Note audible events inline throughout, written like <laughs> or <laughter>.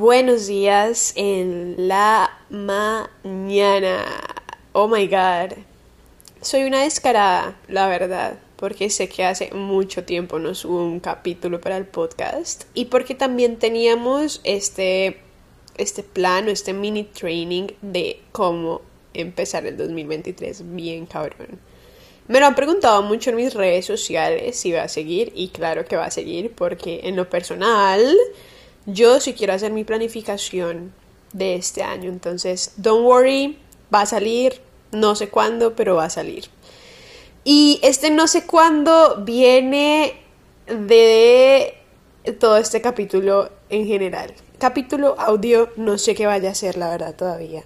buenos días en la mañana. Oh my god. Soy una descarada, la verdad, porque sé que hace mucho tiempo no subo un capítulo para el podcast y porque también teníamos este este plan o este mini training de cómo empezar el 2023 bien cabrón. Me lo han preguntado mucho en mis redes sociales si va a seguir y claro que va a seguir porque en lo personal yo sí quiero hacer mi planificación de este año. Entonces, don't worry, va a salir, no sé cuándo, pero va a salir. Y este no sé cuándo viene de todo este capítulo en general. Capítulo audio, no sé qué vaya a ser, la verdad, todavía.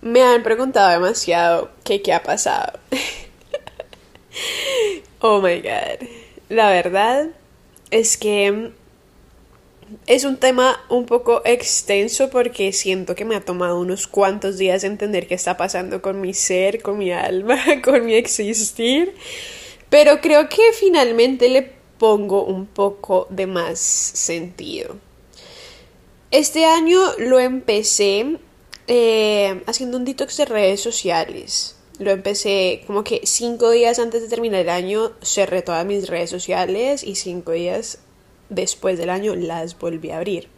Me han preguntado demasiado qué, qué ha pasado. <laughs> oh my god. La verdad es que es un tema un poco extenso porque siento que me ha tomado unos cuantos días entender qué está pasando con mi ser, con mi alma, <laughs> con mi existir. Pero creo que finalmente le pongo un poco de más sentido. Este año lo empecé eh, haciendo un detox de redes sociales. Lo empecé como que cinco días antes de terminar el año cerré todas mis redes sociales y cinco días después del año las volví a abrir.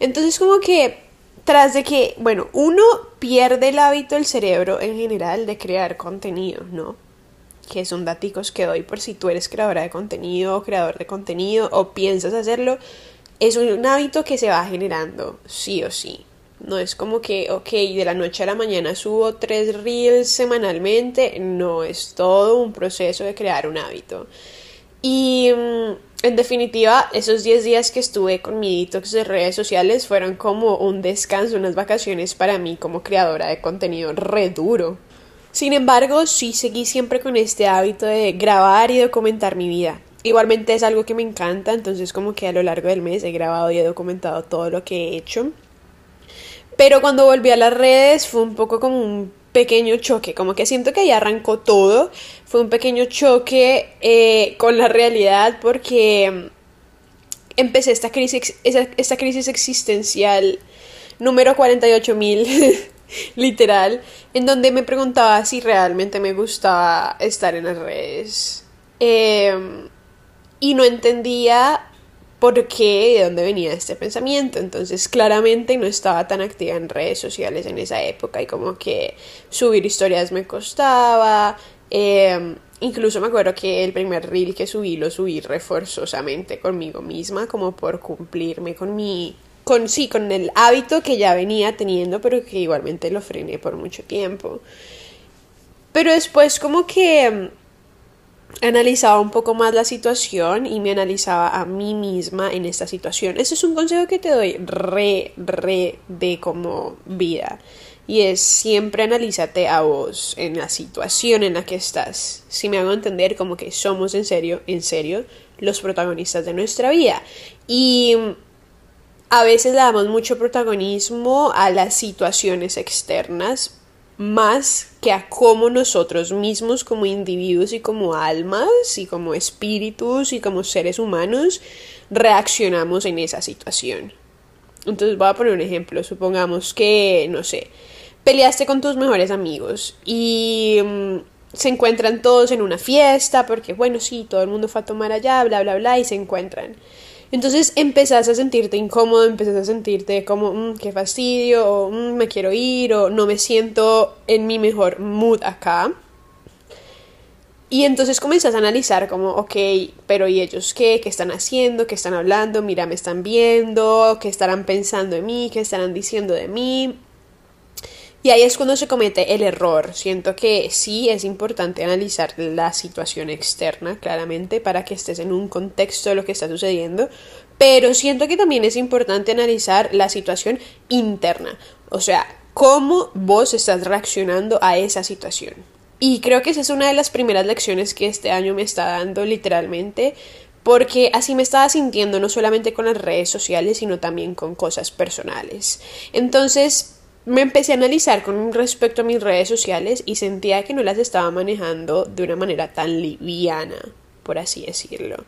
Entonces como que tras de que, bueno, uno pierde el hábito del cerebro en general de crear contenido, ¿no? Que son daticos que doy por si tú eres creadora de contenido o creador de contenido o piensas hacerlo, es un hábito que se va generando, sí o sí. No es como que, ok, de la noche a la mañana subo tres reels semanalmente, no, es todo un proceso de crear un hábito. Y mm, en definitiva, esos 10 días que estuve con mi detox de redes sociales fueron como un descanso, unas vacaciones para mí como creadora de contenido re duro. Sin embargo, sí seguí siempre con este hábito de grabar y documentar mi vida. Igualmente es algo que me encanta, entonces como que a lo largo del mes he grabado y he documentado todo lo que he hecho. Pero cuando volví a las redes fue un poco como un pequeño choque, como que siento que ahí arrancó todo, fue un pequeño choque eh, con la realidad porque mm, empecé esta crisis, esta crisis existencial número 48.000, <laughs> literal, en donde me preguntaba si realmente me gustaba estar en las redes. Em, y no entendía por qué, de dónde venía este pensamiento. Entonces, claramente no estaba tan activa en redes sociales en esa época y como que subir historias me costaba. Em, incluso me acuerdo que el primer reel que subí lo subí reforzosamente conmigo misma, como por cumplirme con mi. con sí, con el hábito que ya venía teniendo, pero que igualmente lo frené por mucho tiempo. Pero después, como que analizaba un poco más la situación y me analizaba a mí misma en esta situación. Ese es un consejo que te doy re, re de como vida. Y es siempre analízate a vos en la situación en la que estás. Si me hago entender como que somos en serio, en serio, los protagonistas de nuestra vida. Y a veces le damos mucho protagonismo a las situaciones externas más que a cómo nosotros mismos como individuos y como almas y como espíritus y como seres humanos reaccionamos en esa situación. Entonces voy a poner un ejemplo, supongamos que, no sé, peleaste con tus mejores amigos y mm, se encuentran todos en una fiesta porque, bueno, sí, todo el mundo fue a tomar allá, bla, bla, bla, y se encuentran. Entonces empezás a sentirte incómodo, empezás a sentirte como, mm, qué fastidio, o mm, me quiero ir, o no me siento en mi mejor mood acá. Y entonces comenzás a analizar como, ok, pero ¿y ellos qué? ¿Qué están haciendo? ¿Qué están hablando? Mira, me están viendo, ¿qué estarán pensando de mí? ¿Qué estarán diciendo de mí? Y ahí es cuando se comete el error. Siento que sí es importante analizar la situación externa, claramente, para que estés en un contexto de lo que está sucediendo, pero siento que también es importante analizar la situación interna, o sea, cómo vos estás reaccionando a esa situación. Y creo que esa es una de las primeras lecciones que este año me está dando literalmente, porque así me estaba sintiendo no solamente con las redes sociales, sino también con cosas personales. Entonces, me empecé a analizar con respecto a mis redes sociales y sentía que no las estaba manejando de una manera tan liviana, por así decirlo.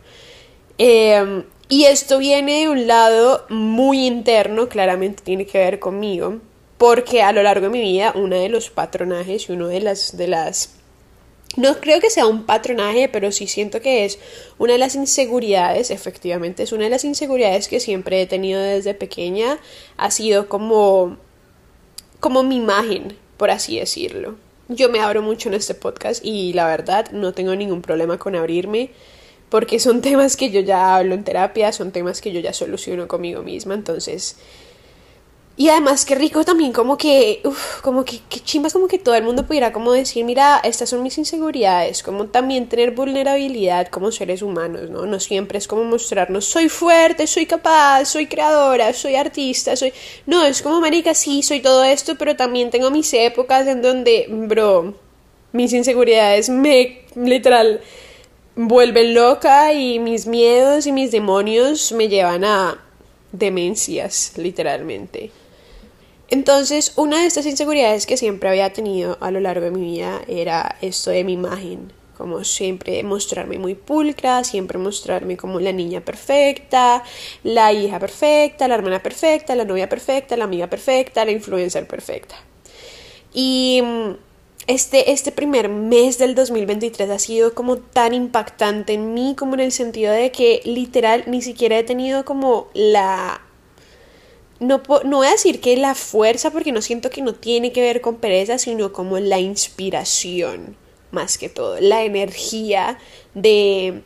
Em, Y esto viene de un lado muy interno, claramente tiene que ver conmigo, porque a lo largo de mi vida uno de los patronajes y uno de las de las no creo que sea un patronaje, pero sí siento que es una de las inseguridades, efectivamente, es una de las inseguridades que siempre he tenido desde pequeña, ha sido como como mi imagen, por así decirlo. Yo me abro mucho en este podcast y la verdad no tengo ningún problema con abrirme porque son <laughs> temas que yo ya hablo en terapia, son temas que yo ya soluciono conmigo misma, entonces... Y además, qué rico también como que, uf, como que, qué chimbas como que todo el mundo pudiera como decir, mira, estas son mis inseguridades, como también tener vulnerabilidad como seres humanos, ¿no? No siempre es como mostrarnos, soy fuerte, soy capaz, soy creadora, soy artista, soy... No, es como, marica, sí, soy todo esto, pero también tengo mis épocas en donde, bro, mis inseguridades me, literal, vuelven loca y mis miedos y mis demonios me llevan a demencias, literalmente. Entonces, una de estas inseguridades que siempre había tenido a lo largo de mi vida era esto de mi imagen, como siempre mostrarme muy pulcra, siempre mostrarme como la niña perfecta, la hija perfecta, la hermana perfecta, la novia perfecta, la amiga perfecta, la influencer perfecta. Y mm, este, este primer mes del 2023 ha sido como tan impactante en mí como en el sentido de que literal ni siquiera he tenido como la... No, no voy a decir que la fuerza porque no siento que no tiene que ver con pereza, sino como la inspiración, más que todo, la energía de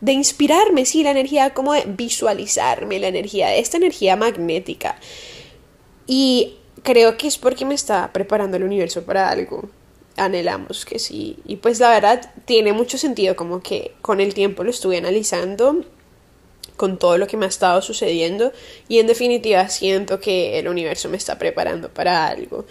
de inspirarme, sí, la energía como de visualizarme, la energía, esta energía magnética. Y creo que es porque me está preparando el universo para algo. Anhelamos que sí. Y pues la verdad tiene mucho sentido como que con el tiempo lo estuve analizando con todo lo que me ha estado sucediendo y en definitiva siento que el universo me está preparando para algo.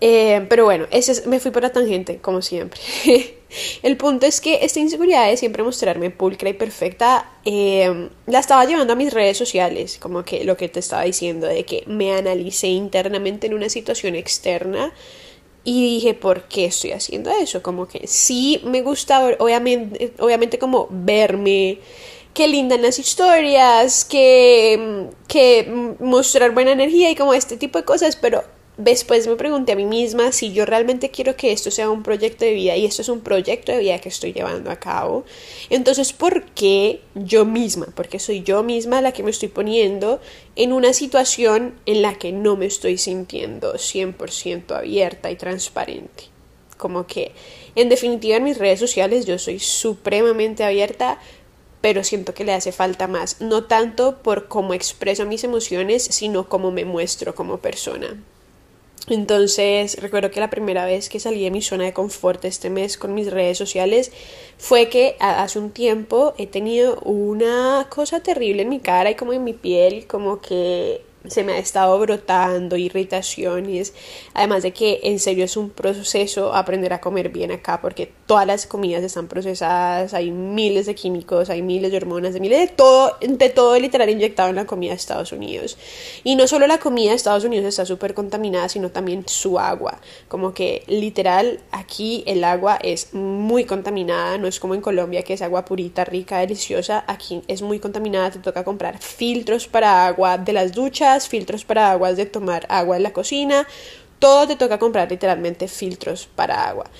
Eh, pero bueno, ese me fui por la tangente, como siempre. <laughs> el punto es que esta inseguridad de siempre mostrarme pulcra y perfecta eh, la estaba llevando a mis redes sociales, como que lo que te estaba diciendo, de que me analicé internamente en una situación externa y dije, ¿por qué estoy haciendo eso? Como que sí me gusta, obviamente, obviamente como verme, qué lindas las historias, que, que mostrar buena energía y como este tipo de cosas, pero después me pregunté a mí misma si yo realmente quiero que esto sea un proyecto de vida y esto es un proyecto de vida que estoy llevando a cabo. Entonces, ¿por qué yo misma? Porque soy yo misma la que me estoy poniendo en una situación en la que no me estoy sintiendo 100% abierta y transparente. Como que, en definitiva, en mis redes sociales yo soy supremamente abierta, pero siento que le hace falta más, no tanto por cómo expreso mis emociones, sino cómo me muestro como persona. Entonces, recuerdo que la primera vez que salí de mi zona de confort este mes con mis redes sociales fue que hace un tiempo he tenido una cosa terrible en mi cara y como en mi piel, como que se me ha estado brotando irritaciones, además de que en serio es un proceso aprender a comer bien acá porque todas las comidas están procesadas, hay miles de químicos, hay miles de hormonas, de miles de todo, de todo literal inyectado en la comida de Estados Unidos. Y no solo la comida de Estados Unidos está súper contaminada, sino también su agua, como que literal aquí el agua es muy contaminada, no es como en Colombia que es agua purita, rica, deliciosa, aquí es muy contaminada, te toca comprar filtros para agua de las duchas, filtros para aguas de tomar agua en la cocina, todo te toca comprar literalmente filtros para agua.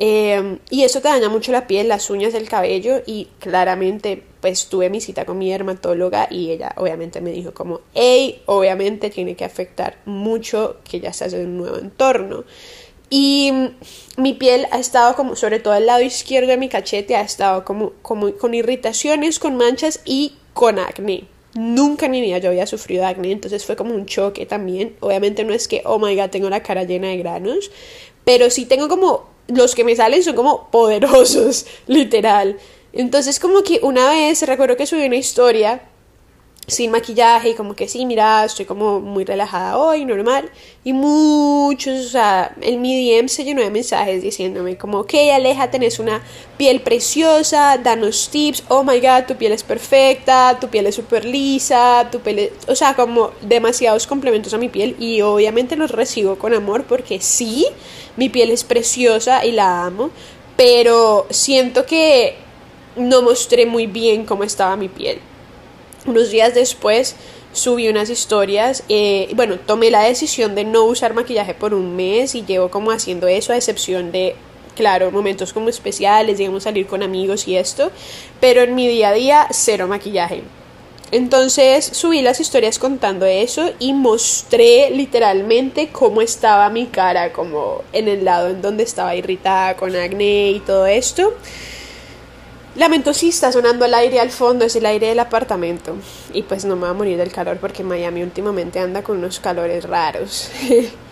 Em, y eso te daña mucho la piel, las uñas, el cabello y claramente pues tuve mi cita con mi dermatóloga y ella obviamente me dijo como, hey, obviamente tiene que afectar mucho que ya estás en un nuevo entorno. Y mi piel ha estado como, sobre todo el lado izquierdo de mi cachete, ha estado como, como con irritaciones, con manchas y con acné. Nunca en mi vida yo había sufrido acné, entonces fue como un choque también. Obviamente no es que, oh my god, tengo la cara llena de granos, pero sí tengo como, los que me salen son como poderosos, <laughs> literal. Entonces como que una vez recuerdo que subí una historia sin maquillaje y como que sí, mira, estoy como muy relajada hoy, normal. Y muchos, o sea, el mi DM se llenó de mensajes diciéndome como, ok, Aleja, tenés una piel preciosa, danos tips, oh my god, tu piel es perfecta, tu piel es súper lisa, tu piel es... O sea, como demasiados complementos a mi piel y obviamente los recibo con amor porque sí, mi piel es preciosa y la amo, pero siento que no mostré muy bien cómo estaba mi piel unos días después subí unas historias, eh, bueno, tomé la decisión de no usar maquillaje por un mes y llevo como haciendo eso a excepción de, claro, momentos como especiales, digamos salir con amigos y esto, pero en mi día a día cero maquillaje. Entonces subí las historias contando eso y mostré literalmente cómo estaba mi cara, como en el lado en donde estaba irritada con acné y todo esto. Lamento si está sonando el aire al fondo, es el aire del apartamento. Y pues no me va a morir del calor porque Miami últimamente anda con unos calores raros. <laughs>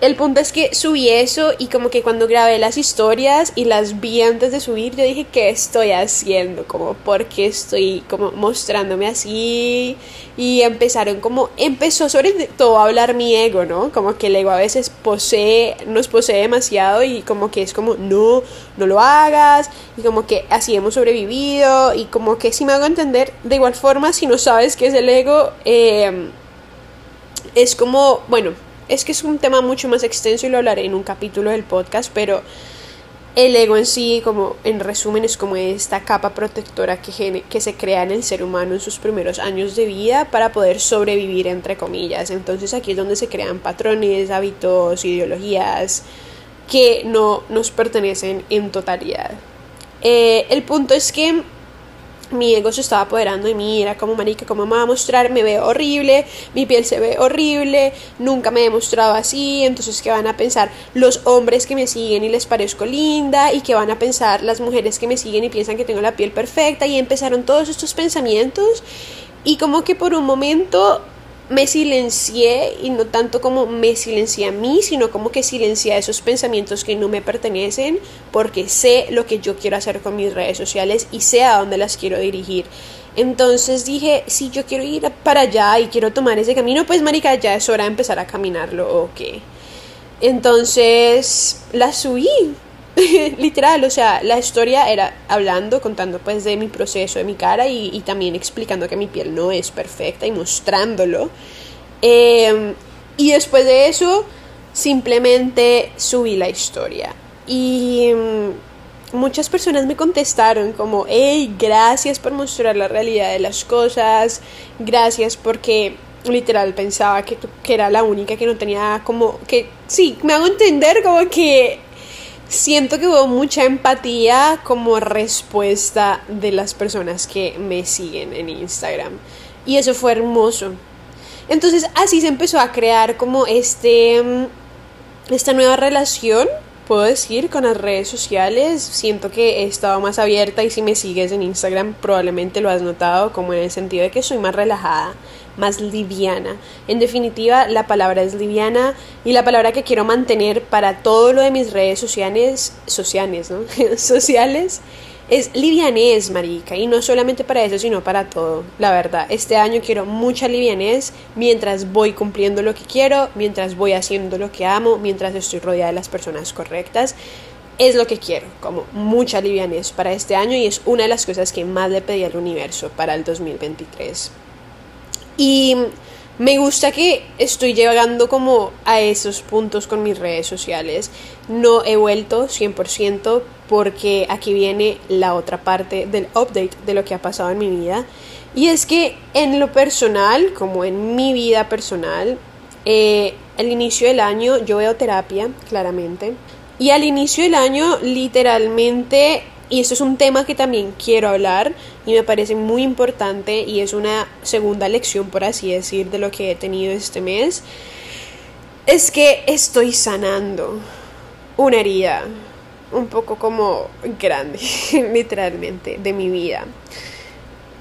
El punto es que subí eso y como que cuando grabé las historias y las vi antes de subir, yo dije, ¿qué estoy haciendo? Como, ¿por qué estoy como mostrándome así? Y empezaron como, empezó sobre todo a hablar mi ego, ¿no? Como que el ego a veces posee, nos posee demasiado y como que es como, no, no lo hagas. Y como que así hemos sobrevivido y como que si me hago entender, de igual forma, si no sabes qué es el ego, eh, es como, bueno, es que es un tema mucho más extenso y lo hablaré en un capítulo del podcast, pero el ego en sí, como en resumen, es como esta capa protectora que, se crea en el ser humano en sus primeros años de vida para poder sobrevivir, entre comillas. Entonces aquí es donde se crean patrones, hábitos, ideologías que no nos pertenecen en totalidad. Eh, el punto es que mi ego se estaba apoderando de mí, era como marica, como me va a mostrar, me veo horrible, mi piel se ve horrible, nunca me he mostrado así, entonces qué van a pensar los hombres que me siguen y les parezco linda y qué van a pensar las mujeres que me siguen y piensan que tengo la piel perfecta y empezaron todos estos pensamientos y como que por un momento me silencié y no tanto como me silencié a mí, sino como que silencié esos pensamientos que no me pertenecen porque sé lo que yo quiero hacer con mis redes sociales y sé a dónde las quiero dirigir. Entonces dije, si yo quiero ir para allá y quiero tomar ese camino, pues marica, ya es hora de empezar a caminarlo o qué. Entonces la subí, <laughs> literal, o sea, la historia era hablando, contando pues de mi proceso, de mi cara y, también explicando que mi piel no es perfecta y mostrándolo. Em, y después de eso, simplemente subí la historia. Y mm, muchas personas me contestaron como, hey, gracias por mostrar la realidad de las cosas, gracias porque literal pensaba que, que era la única que no tenía como que, sí, me hago entender como que siento que hubo mucha empatía como respuesta de las personas que me siguen en Instagram. Y eso fue hermoso. Entonces así se empezó a crear como este mm, esta nueva relación, puedo decir, con las redes sociales. Siento que he estado más abierta y si me sigues en Instagram probablemente lo has notado como en el sentido de que soy más relajada más liviana. En definitiva, la palabra es liviana y la palabra que quiero mantener para todo lo de mis redes sociales, sociales, ¿no? <laughs> sociales, es livianez, marica, y no solamente para eso, sino para todo, la verdad. Este año quiero mucha livianez mientras voy cumpliendo lo que quiero, mientras voy haciendo lo que amo, mientras estoy rodeada de las personas correctas. Es lo que quiero, como mucha livianez para este año y es una de las cosas que más le pedí al universo para el 2023. Y me gusta que estoy llegando como a esos puntos con mis redes sociales. No he vuelto 100% porque aquí viene la otra parte del update de lo que ha pasado en mi vida. Y es que en lo personal, como en mi vida personal, eh, al inicio del año yo veo terapia, claramente. Y al inicio del año literalmente y esto es un tema que también quiero hablar y me parece muy importante y es una segunda lección, por así decir, de lo que he tenido este mes, es que estoy sanando una herida un poco como grande, <laughs> literalmente, de mi vida.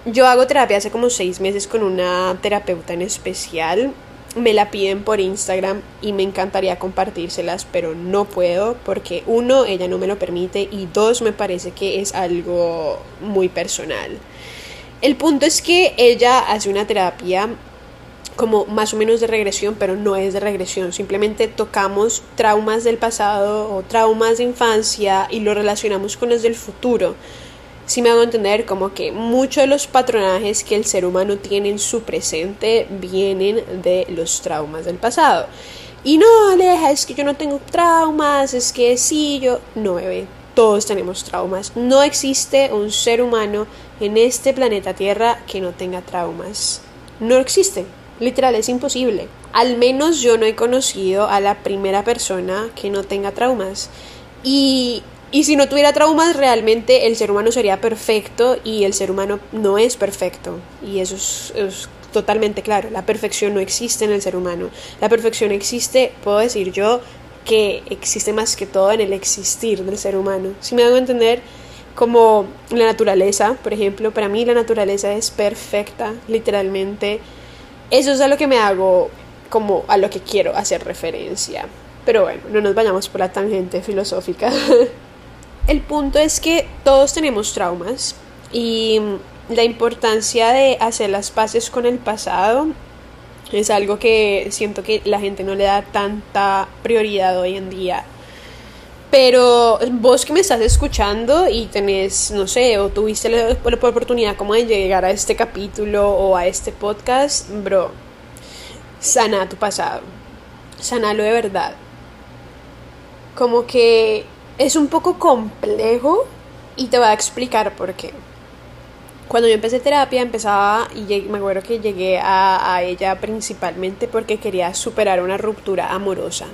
Yo hago terapia hace como seis meses con una terapeuta en especial me la piden por Instagram y me encantaría compartírselas, pero no puedo porque uno, ella no me lo permite y dos, me parece que es algo muy personal. El punto es que ella hace una terapia como más o menos de regresión, pero no es de regresión, simplemente tocamos traumas del pasado o traumas de infancia y lo relacionamos con los del futuro si me hago entender como que muchos de los patronajes que el ser humano tiene en su presente vienen de los traumas del pasado. Y no, Aleja, es que yo no tengo traumas, es que sí, yo no, bebé. todos tenemos traumas. No existe un ser humano en este planeta Tierra que no tenga traumas. No existe. Literal, es imposible. Al menos yo no he conocido a la primera persona que no tenga traumas. Y, y si no tuviera traumas, realmente el ser humano sería perfecto y el ser humano no es perfecto. Y eso es, es totalmente claro. La perfección no existe en el ser humano. La perfección existe, puedo decir yo, que existe más que todo en el existir del ser humano. Si me hago entender, como la naturaleza, por ejemplo, para mí la naturaleza es perfecta, literalmente. Eso es a lo que me hago, como a lo que quiero hacer referencia. Pero bueno, no nos vayamos por la tangente filosófica. <laughs> El punto es que todos tenemos traumas y la importancia de hacer las paces con el pasado es algo que siento que la gente no le da tanta prioridad hoy en día. Pero vos que me estás escuchando y tenés, no sé, o tuviste la, oportunidad como de llegar a este capítulo o a este podcast, bro, sana tu pasado. Sanalo de verdad. Como que es un poco complejo y te voy a explicar por qué cuando yo empecé terapia empezaba y me acuerdo que llegué a, a, ella principalmente porque quería superar una ruptura amorosa.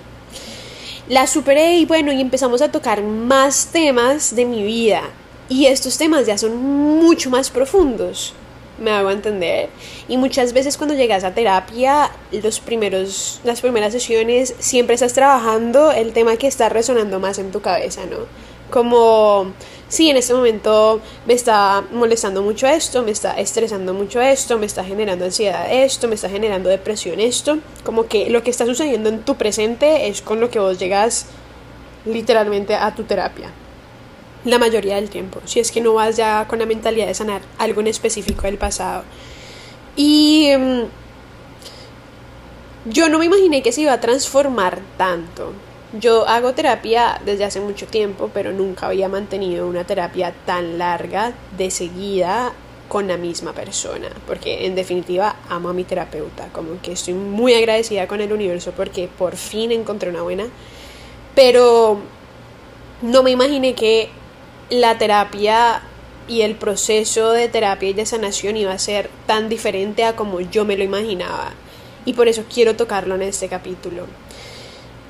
La superé y bueno, y empezamos a tocar más temas de mi vida. Y estos temas ya son mucho más profundos, me hago entender. Y muchas veces cuando llegas a terapia, los primeros, las primeras sesiones, siempre estás trabajando el tema que está resonando más en tu cabeza, ¿no? Como sí, en este momento me está molestando mucho esto, me está estresando mucho esto, me está generando ansiedad esto, me está generando depresión esto, como que lo que está sucediendo en tu presente es con lo que vos llegas literalmente a tu terapia. La mayoría del tiempo, si es que no vas ya con la mentalidad de sanar algo en específico del pasado. Y mm, yo no me imaginé que se iba a transformar tanto. Yo hago terapia desde hace mucho tiempo, pero nunca había mantenido una terapia tan larga de seguida con la misma persona, porque en definitiva amo a mi terapeuta, como que estoy muy agradecida con el universo porque por fin encontré una buena, pero no me imaginé que la terapia y el proceso de terapia y de sanación iba a ser tan diferente a como yo me lo imaginaba, y por eso quiero tocarlo en este capítulo.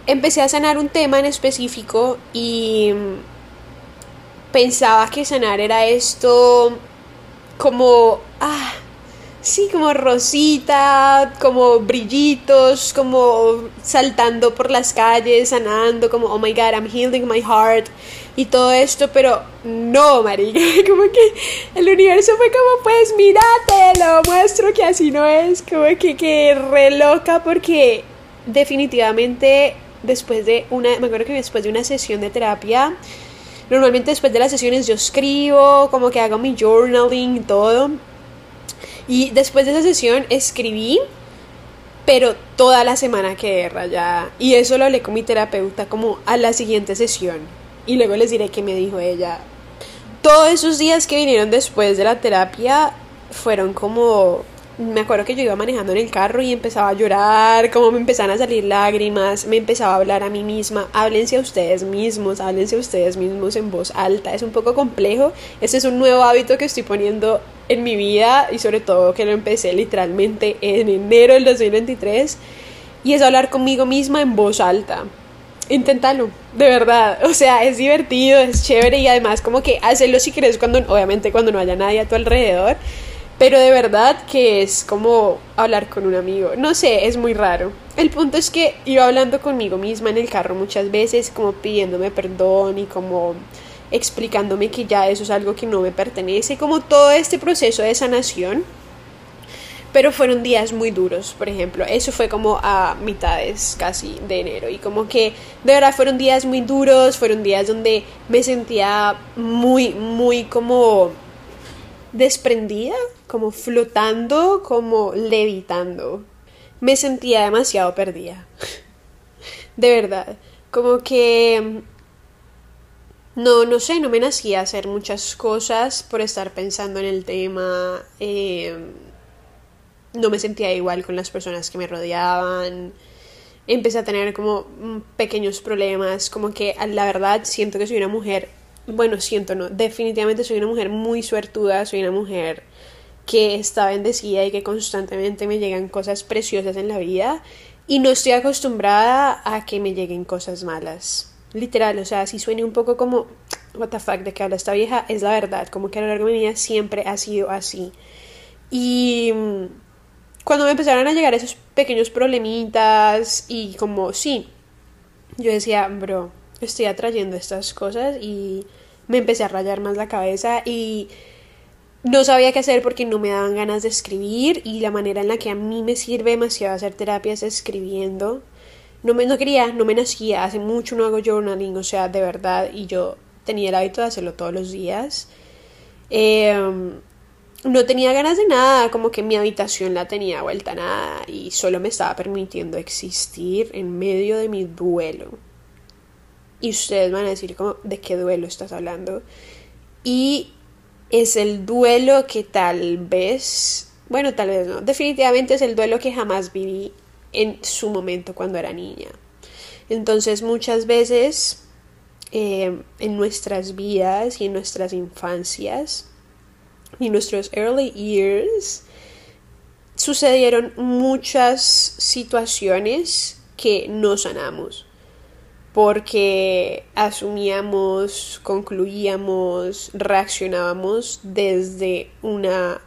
Empecé a sanar un tema en específico y pensaba que sanar era esto como, ah, sí, como rosita, como brillitos, como saltando por las calles, sanando, como, oh my god, I'm healing my heart y todo esto, pero no, marica, <laughs> como que el universo fue como, pues mírate, lo muestro que así no es, como que, que re loca porque definitivamente después de una, me acuerdo que después de una sesión de terapia, normalmente después de las sesiones yo escribo, como que hago mi journaling y todo. Y después de esa sesión escribí, pero toda la semana que rayada. Y eso lo hablé con mi terapeuta como a la siguiente sesión. Y luego les diré qué me dijo ella. Todos esos días que vinieron después de la terapia fueron como me acuerdo que yo iba manejando en el carro y empezaba a llorar, como me empezaban a salir lágrimas, me empezaba a hablar a mí misma, háblense a ustedes mismos, háblense a ustedes mismos en voz alta, es un poco complejo, este es un nuevo hábito que estoy poniendo en mi vida y sobre todo que lo empecé literalmente en enero del 2023 y es hablar conmigo misma en voz alta. Inténtalo, de verdad. O sea, es divertido, es chévere y además como que hacerlo si quieres cuando, obviamente cuando no haya nadie a tu alrededor pero de verdad que es como hablar con un amigo. No sé, es muy raro. El punto es que iba hablando conmigo misma en el carro muchas veces, como pidiéndome perdón y como explicándome que ya eso es algo que no me pertenece, como todo este proceso de sanación. Pero fueron días muy duros, por ejemplo. Eso fue como a mitades casi de enero. Y como que de verdad fueron días muy duros, fueron días donde me sentía muy, muy como desprendida, como flotando, como levitando. Me sentía demasiado perdida. <laughs> De verdad. Como que... No, no sé, no me nacía hacer muchas cosas por estar pensando en el tema. Em, no me sentía igual con las personas que me rodeaban. Empecé a tener como mm, pequeños problemas. Como que la verdad siento que soy una mujer bueno, siento, no, definitivamente soy una mujer muy suertuda, soy una mujer que está bendecida y que constantemente me llegan cosas preciosas en la vida y no estoy acostumbrada a que me lleguen cosas malas. Literal, o sea, si suene un poco como, what the fuck, de que habla esta vieja, es la verdad, como que a lo largo de mi vida siempre ha sido así. Y mm, cuando me empezaron a llegar esos pequeños problemitas y como, sí, yo decía, bro, estoy atrayendo estas cosas y me empecé a rayar más la cabeza y no sabía qué hacer porque no me daban ganas de escribir y la manera en la que a mí me sirve demasiado hacer terapia es escribiendo. No, me, no quería, no me nacía, hace mucho no hago journaling, o sea, de verdad, y yo tenía el hábito de hacerlo todos los días. Em, no tenía ganas de nada, como que mi habitación la tenía vuelta a nada y solo me estaba permitiendo existir en medio de mi duelo. Y ustedes van a decir, ¿de qué duelo estás hablando? Y es el duelo que tal vez, bueno, tal vez no, definitivamente es el duelo que jamás viví en su momento cuando era niña. Entonces muchas veces eh, en nuestras vidas y en nuestras infancias y nuestros early years sucedieron muchas situaciones que no sanamos porque asumíamos, concluíamos, reaccionábamos desde una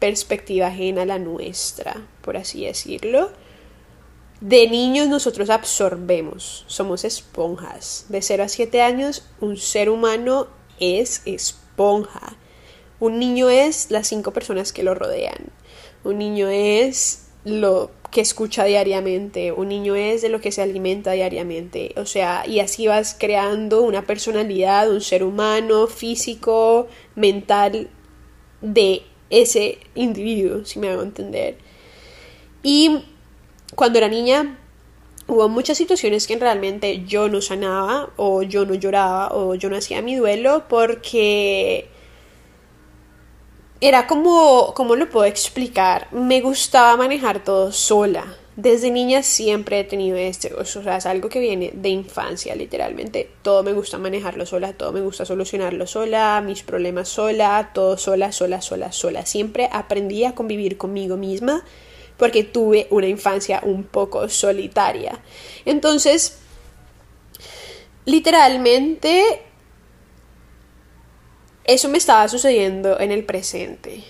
perspectiva ajena a la nuestra, por así decirlo. De niños nosotros absorbemos, somos esponjas. De 0 a 7 años un ser humano es esponja. Un niño es las cinco personas que lo rodean. Un niño es lo que escucha diariamente, un niño es de lo que se alimenta diariamente, o sea, y así vas creando una personalidad, un ser humano, físico, mental de ese individuo, si me hago entender. Y cuando era niña hubo muchas situaciones que realmente yo no sanaba o yo no lloraba o yo no hacía mi duelo porque era como, ¿cómo lo puedo explicar? Me gustaba manejar todo sola. Desde niña siempre he tenido este, o sea, es algo que viene de infancia, literalmente. Todo me gusta manejarlo sola, todo me gusta solucionarlo sola, mis problemas sola, todo sola, sola, sola, sola. Siempre aprendí a convivir conmigo misma porque tuve una infancia un poco solitaria. Entonces, literalmente eso me estaba sucediendo en el presente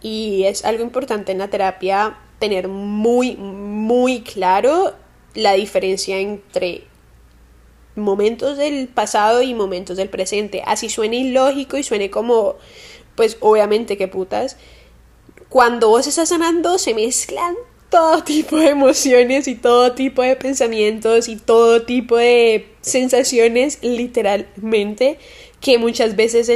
y es algo importante en la terapia tener muy, muy claro la diferencia entre momentos del pasado y momentos del presente. Así suene ilógico y suene como, pues obviamente que putas. Cuando vos estás sanando se mezclan todo tipo de emociones y todo tipo de pensamientos y todo tipo de sensaciones literalmente que muchas veces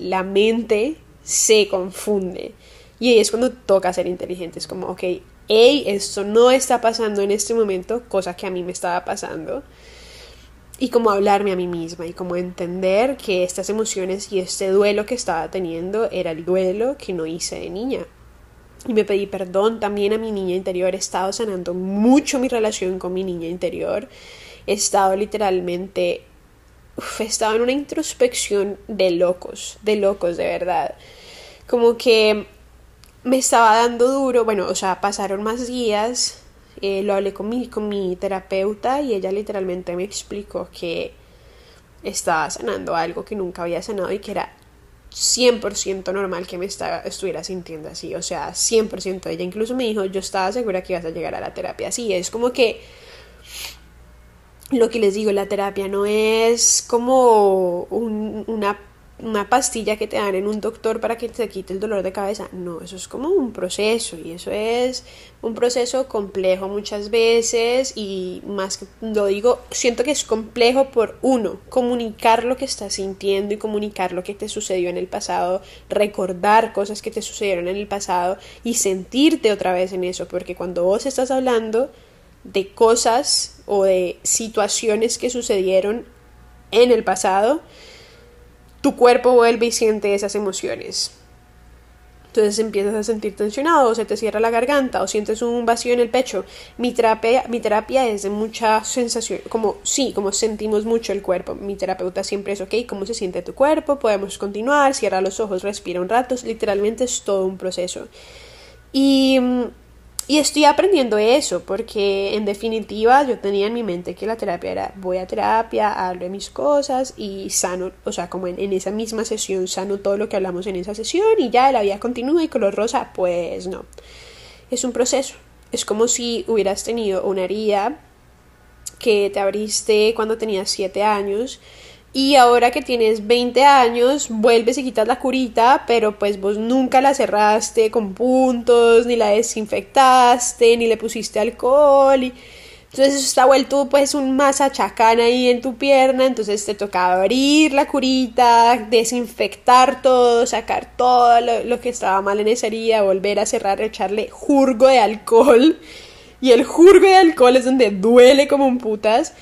la mente se confunde. Y ahí es cuando toca ser inteligente. Es como, ok, hey, esto no está pasando en este momento, cosa que a mí me estaba pasando. Y como hablarme a mí misma y como entender que estas emociones y este duelo que estaba teniendo era el duelo que no hice de niña. Y me pedí perdón también a mi niña interior. He estado sanando mucho mi relación con mi niña interior. He estado literalmente estaba en una introspección de locos, de locos de verdad. Como que me estaba dando duro, bueno, o sea, pasaron más días, eh, lo hablé con mi, con mi terapeuta y ella literalmente me explicó que estaba sanando algo que nunca había sanado y que era 100% normal que me estaba, estuviera sintiendo así, o sea, 100% ella incluso me dijo, yo estaba segura que ibas a llegar a la terapia así, es como que lo que les digo, la terapia no es como una, una, pastilla que te dan en un doctor para que te quite el dolor de cabeza. No, eso es como un proceso y eso es un proceso complejo muchas veces y más que lo digo, siento que es complejo por uno, comunicar lo que estás sintiendo y comunicar lo que te sucedió en el pasado, recordar cosas que te sucedieron en el pasado y sentirte otra vez en eso, porque cuando vos estás hablando de cosas o de situaciones que sucedieron en el pasado, tu cuerpo vuelve y siente esas emociones. Entonces empiezas a sentir tensionado, o se te cierra la garganta, o sientes un vacío en el pecho. Mi terapia, mi terapia es de mucha sensación, como sí, como sentimos mucho el cuerpo. Mi terapeuta siempre es, ok, ¿cómo se siente tu cuerpo? Podemos continuar, cierra los ojos, respira un rato. Literalmente es todo un proceso. Y mm, y estoy aprendiendo eso, porque en definitiva yo tenía en mi mente que la terapia era voy a terapia, hablo de mis cosas y sano, o sea, como en, esa misma sesión sano todo lo que hablamos en esa sesión y ya la vida continúa y color rosa, pues no. Es un proceso. Es como si hubieras tenido una herida que te abriste cuando tenías 7 años y ahora que tienes 20 años, vuelves y quitas la curita, pero pues vos nunca la cerraste con puntos, ni la desinfectaste, ni le pusiste alcohol. Y... Entonces eso está vuelto pues un masachacán ahí en tu pierna, entonces te toca abrir la curita, desinfectar todo, sacar todo lo, lo que estaba mal en esa herida, volver a cerrar, echarle jurgo de alcohol. Y el jurgo de alcohol es donde duele como un putas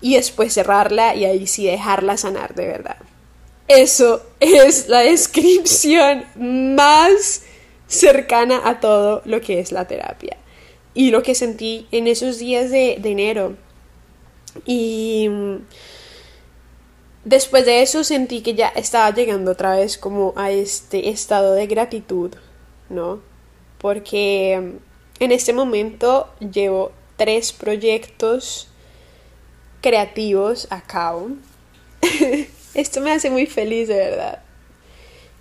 y después cerrarla y ahí sí dejarla sanar de verdad. Eso es la descripción más cercana a todo lo que es la terapia. Y lo que sentí en esos días de, enero. Y mm, después de eso sentí que ya estaba llegando otra vez como a este estado de gratitud, ¿no? Porque mm, en este momento llevo tres proyectos creativos a cabo. <laughs> Esto me hace muy feliz, de verdad.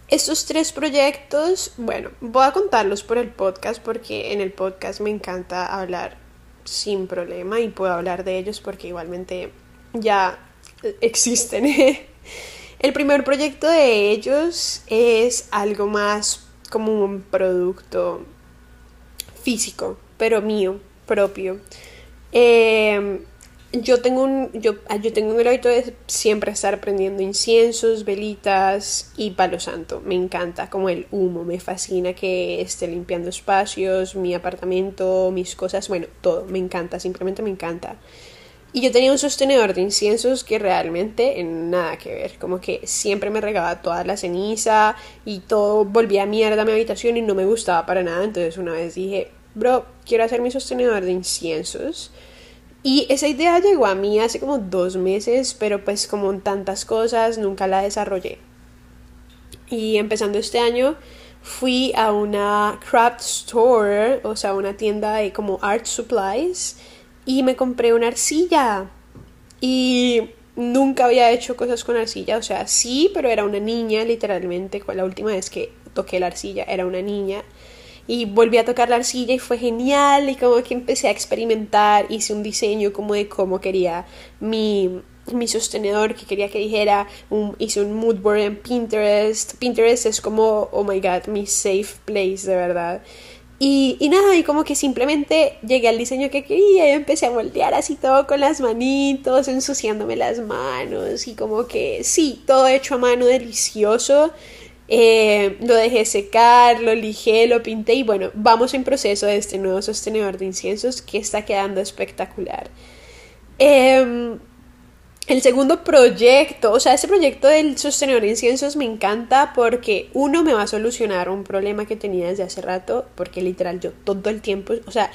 Estos tres proyectos, bueno, voy a contarlos por el podcast porque en el podcast me encanta hablar sin problema y puedo hablar de ellos porque igualmente ya existen. <laughs> el primer proyecto de ellos es algo más como un producto físico, pero mío, propio. Eh, yo tengo un yo, ah, yo tengo el hábito de siempre estar prendiendo inciensos, velitas y palo santo. Me encanta como el humo, me fascina que esté limpiando espacios, mi apartamento, mis cosas, bueno, todo, me encanta, simplemente me encanta. Y yo tenía un sostenedor de inciensos que realmente en nada que ver, como que siempre me regaba toda la ceniza y todo volvía mierda a mi habitación y no me gustaba para nada, entonces una vez dije, "Bro, quiero hacer mi sostenedor de inciensos." Y esa idea llegó a mí hace como dos meses, pero pues como tantas cosas nunca la desarrollé. Y empezando este año fui a una craft store, o sea, una tienda de como art supplies, y me compré una arcilla. Y nunca había hecho cosas con arcilla, o sea, sí, pero era una niña, literalmente. La última vez que toqué la arcilla era una niña y volví a tocar la arcilla y fue genial y como que empecé a experimentar, hice un diseño como de cómo quería mi, mi sostenedor que quería que dijera, hice un mood board en Pinterest, Pinterest es como, oh my god, mi safe place de verdad. Y, y, nada, y como que simplemente llegué al diseño que quería y empecé a moldear así todo con las manitos, ensuciándome las manos y como que sí, todo hecho a mano delicioso. Eh, lo dejé secar, lo lijé, lo pinté y bueno, vamos en proceso de este nuevo sostenedor de inciensos que está quedando espectacular. Em, el segundo proyecto, o sea, este proyecto del sostenedor de inciensos me encanta porque uno me va a solucionar un problema que tenía desde hace rato, porque literal yo todo el tiempo, o sea,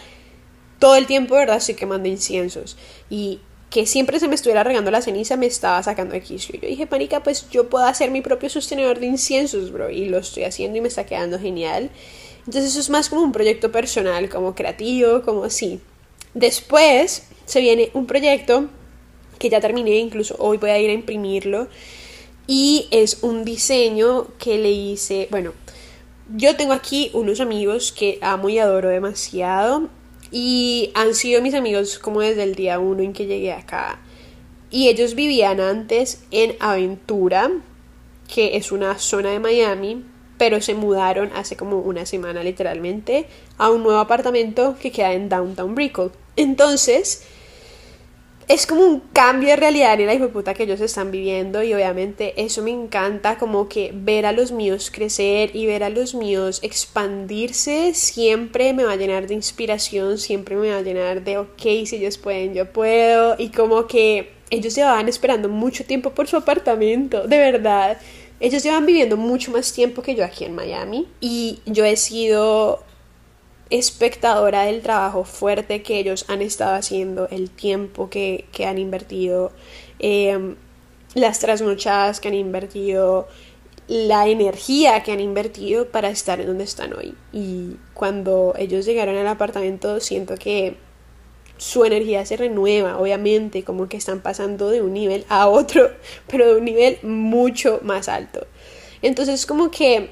todo el tiempo, ¿verdad? Estoy quemando inciensos y que siempre se me estuviera regando la ceniza me estaba sacando de. Yo dije, panica, pues yo puedo hacer mi propio sostenedor de inciensos, bro. Y lo estoy haciendo y me está quedando genial. Entonces eso es más como un proyecto personal, como creativo, como así. Después se viene un proyecto que ya terminé, incluso hoy voy a ir a imprimirlo. Y es un diseño que le hice, bueno, yo tengo aquí unos amigos que amo y adoro demasiado y han sido mis amigos como desde el día uno en que llegué acá. Y ellos vivían antes en Aventura, que es una zona de Miami, pero se mudaron hace como una semana literalmente a un nuevo apartamento que queda en Downtown Brickell. Entonces, es como un cambio de realidad en la hijo puta que ellos están viviendo y obviamente eso me encanta como que ver a los míos crecer y ver a los míos expandirse siempre me va a llenar de inspiración, siempre me va a llenar de ok, si ellos pueden, yo puedo y como que ellos llevaban esperando mucho tiempo por su apartamento, de verdad. ellos llevan viviendo mucho más tiempo que yo aquí en Miami y yo he sido espectadora del trabajo fuerte que ellos han estado haciendo, el tiempo que, han invertido, em, las trasnochadas que han invertido, la energía que han invertido para estar en donde están hoy. Y cuando ellos llegaron al apartamento siento que su energía se renueva, obviamente, como que están pasando de un nivel a otro, <laughs> pero de un nivel mucho más alto. Entonces como que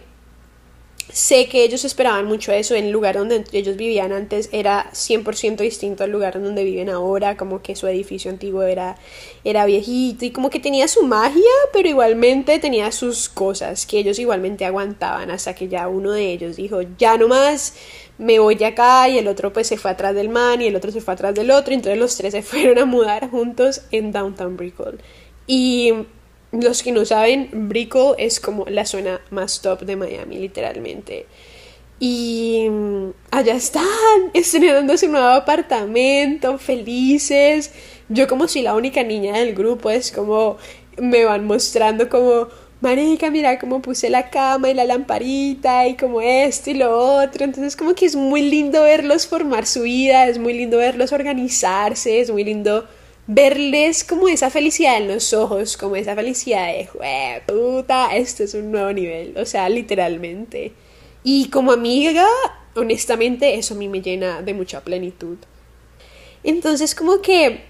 sé que ellos esperaban mucho eso, el lugar donde ellos vivían antes era 100% distinto al lugar donde viven ahora, como que su edificio antiguo era, era viejito y como que tenía su magia, pero igualmente tenía sus cosas que ellos igualmente aguantaban hasta que ya uno de ellos dijo, ya no más, me voy de acá y el otro pues se fue atrás del man y el otro se fue atrás del otro, y entonces los tres se <laughs> fueron a mudar juntos en Downtown Brickell. Y los que no saben, Brickell es como la zona más top de Miami, literalmente. Y mm, allá están, <laughs> estrenando su nuevo apartamento, felices. Yo como si la única niña del grupo es como me van mostrando como marica, mira cómo puse la cama y la lamparita y como esto y lo otro. Entonces como que es muy lindo verlos formar su vida, es muy lindo verlos organizarse, es muy lindo verles como esa felicidad en los ojos, como esa felicidad de, puta, esto es un nuevo nivel, o sea, literalmente. Y como amiga, honestamente, eso a mí me llena de mucha plenitud. Entonces como que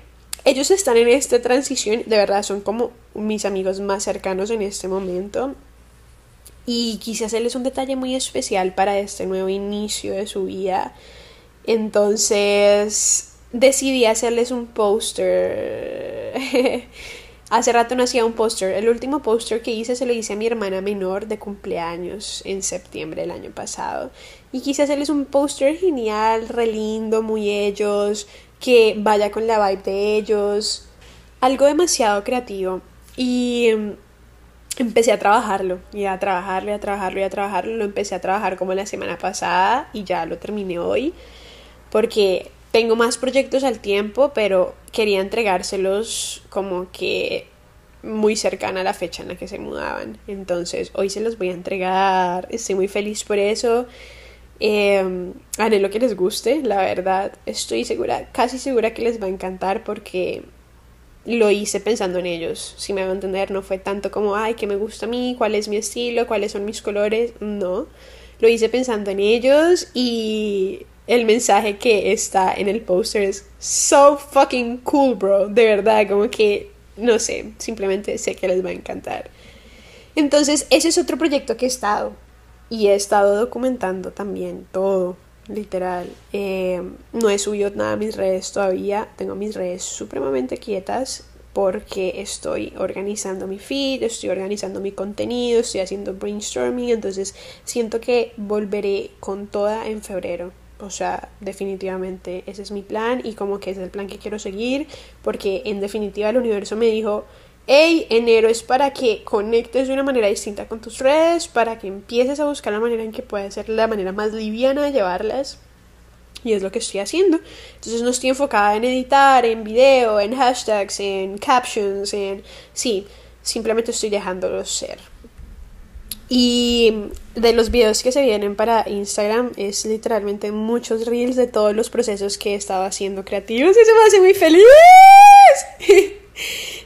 ellos están en esta transición, de verdad son como mis amigos más cercanos en este momento. Y quise hacerles un detalle muy especial para este nuevo inicio de su vida. Entonces decidí hacerles un póster. <laughs> Hace rato no hacía un póster. El último póster que hice se lo hice a mi hermana menor de cumpleaños en septiembre del año pasado. Y quise hacerles un póster genial, re lindo, muy ellos, que vaya con la vibe de ellos. Algo demasiado creativo. Y em, empecé a trabajarlo, y a trabajarlo, y a trabajarlo, y a trabajarlo. Lo empecé a trabajar como la semana pasada y ya lo terminé hoy. Porque tengo más proyectos al tiempo, pero quería entregárselos como que muy cercana a la fecha en la que se mudaban. Entonces, hoy se los voy a entregar. Estoy muy feliz por eso. Eh, lo que les guste, la verdad. Estoy segura, casi segura que les va a encantar porque lo hice pensando en ellos. Si me hago entender, no fue tanto como, ay, qué me gusta a mí, cuál es mi estilo, cuáles son mis colores. No. Lo hice pensando en ellos y el mensaje que está en el póster es so fucking cool, bro. De verdad, como que, no sé, simplemente sé que les va a encantar. Entonces, ese es otro proyecto que he estado y he estado documentando también todo, literal. Eh, no he subido nada a mis redes todavía, tengo mis redes supremamente quietas porque estoy organizando mi feed, estoy organizando mi contenido, estoy haciendo brainstorming, entonces siento que volveré con toda en febrero. O sea, definitivamente ese es mi plan y como que es el plan que quiero seguir porque en definitiva el universo me dijo, hey, enero es para que conectes de una manera distinta con tus redes, para que empieces a buscar la manera en que puede ser la manera más liviana de llevarlas. Y es lo que estoy haciendo. Entonces no estoy enfocada en editar, en video, en hashtags, en captions, en... Sí, simplemente estoy dejándolo ser. Y de los videos que se vienen para Instagram es literalmente muchos reels de todos los procesos que he estado haciendo creativos. Eso me hace muy feliz. <laughs>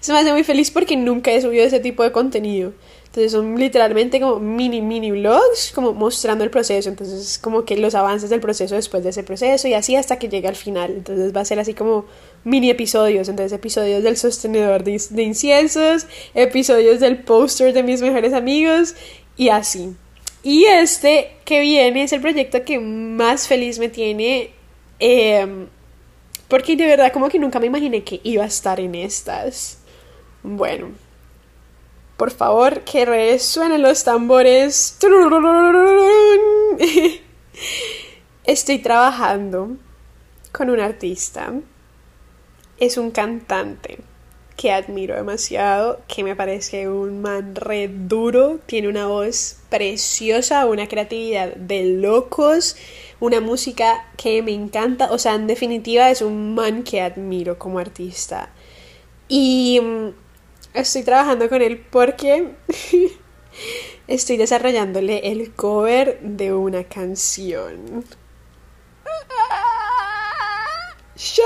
Eso me hace muy feliz porque nunca he subido ese tipo de contenido. Entonces son literalmente como mini, mini vlogs, como mostrando el proceso. Entonces como que los avances del proceso después de ese proceso y así hasta que llegue al final. Entonces va a ser así como mini episodios. Entonces episodios del sostenedor de, de inciensos, episodios del póster de mis mejores amigos y así. Y este que viene es el proyecto que más feliz me tiene. Em, porque de verdad como que nunca me imaginé que iba a estar en estas. Bueno. Por favor, que resuenen los tambores. <laughs> Estoy trabajando con un artista. Es un cantante que admiro demasiado, que me parece un man re duro, tiene una voz preciosa, una creatividad de locos, una música que me encanta, o sea, en definitiva es un man que admiro como artista. Y mm, estoy trabajando con él porque <laughs> Estoy desarrollándole el cover de una canción. Shut